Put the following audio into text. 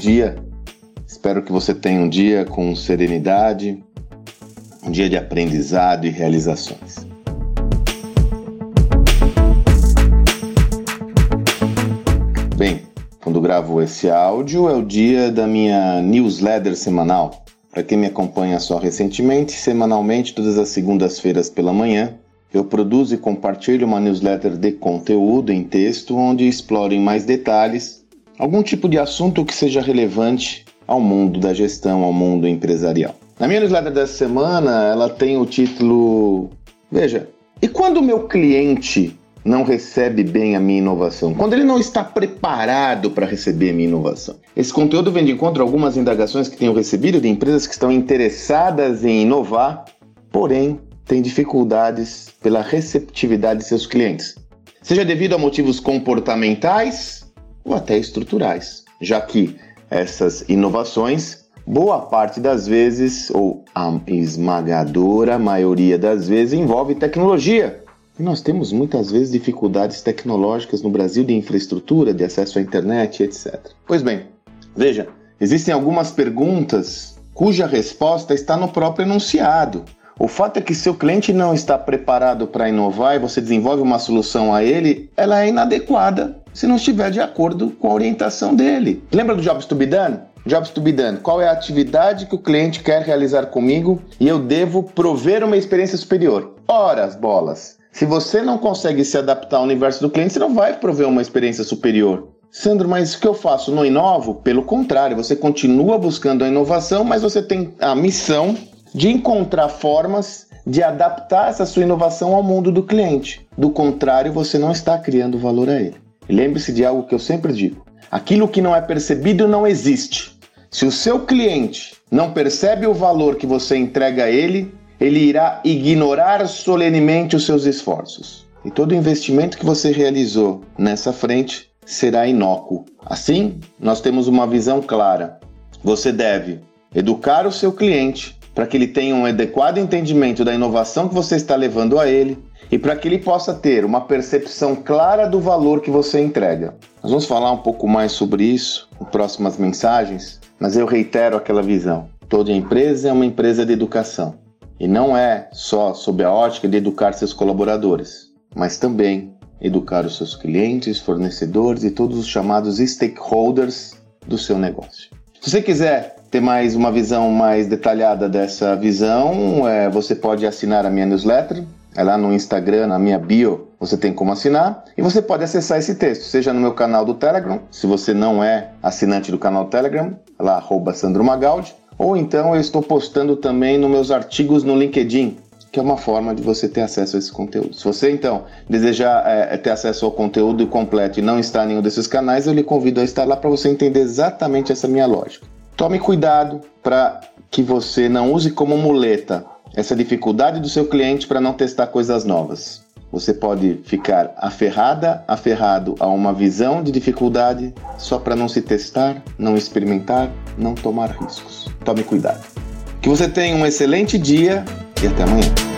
dia. Espero que você tenha um dia com serenidade, um dia de aprendizado e realizações. Bem, quando gravo esse áudio é o dia da minha newsletter semanal. Para quem me acompanha só recentemente, semanalmente, todas as segundas-feiras pela manhã, eu produzo e compartilho uma newsletter de conteúdo em texto onde exploro em mais detalhes algum tipo de assunto que seja relevante ao mundo da gestão, ao mundo empresarial. Na minha newsletter dessa semana, ela tem o título Veja, e quando o meu cliente não recebe bem a minha inovação, quando ele não está preparado para receber a minha inovação. Esse conteúdo vem de encontro a algumas indagações que tenho recebido de empresas que estão interessadas em inovar, porém têm dificuldades pela receptividade de seus clientes, seja devido a motivos comportamentais ou até estruturais, já que essas inovações, boa parte das vezes, ou a esmagadora maioria das vezes, envolve tecnologia e nós temos muitas vezes dificuldades tecnológicas no Brasil de infraestrutura, de acesso à internet, etc. Pois bem, veja, existem algumas perguntas cuja resposta está no próprio enunciado. O fato é que seu cliente não está preparado para inovar e você desenvolve uma solução a ele, ela é inadequada se não estiver de acordo com a orientação dele. Lembra do Jobs to be done? Jobs to be done. Qual é a atividade que o cliente quer realizar comigo e eu devo prover uma experiência superior? Ora, as bolas. Se você não consegue se adaptar ao universo do cliente, você não vai prover uma experiência superior. Sandro, mas o que eu faço? Não inovo? Pelo contrário, você continua buscando a inovação, mas você tem a missão de encontrar formas de adaptar essa sua inovação ao mundo do cliente. Do contrário, você não está criando valor a ele. Lembre-se de algo que eu sempre digo: aquilo que não é percebido não existe. Se o seu cliente não percebe o valor que você entrega a ele, ele irá ignorar solenemente os seus esforços. E todo investimento que você realizou nessa frente será inócuo. Assim, nós temos uma visão clara. Você deve educar o seu cliente para que ele tenha um adequado entendimento da inovação que você está levando a ele e para que ele possa ter uma percepção clara do valor que você entrega. Nós vamos falar um pouco mais sobre isso em próximas mensagens, mas eu reitero aquela visão. Toda empresa é uma empresa de educação. E não é só sob a ótica de educar seus colaboradores, mas também educar os seus clientes, fornecedores e todos os chamados stakeholders do seu negócio. Se você quiser ter mais uma visão mais detalhada dessa visão, é, você pode assinar a minha newsletter. É lá no Instagram, na minha bio, você tem como assinar. E você pode acessar esse texto, seja no meu canal do Telegram, se você não é assinante do canal Telegram, lá arroba Sandro Magaldi, ou então eu estou postando também nos meus artigos no LinkedIn, que é uma forma de você ter acesso a esse conteúdo. Se você então desejar é, ter acesso ao conteúdo completo e não está em nenhum desses canais, eu lhe convido a estar lá para você entender exatamente essa minha lógica. Tome cuidado para que você não use como muleta essa dificuldade do seu cliente para não testar coisas novas. Você pode ficar aferrada, aferrado a uma visão de dificuldade só para não se testar, não experimentar, não tomar riscos. Tome cuidado. Que você tenha um excelente dia e até amanhã.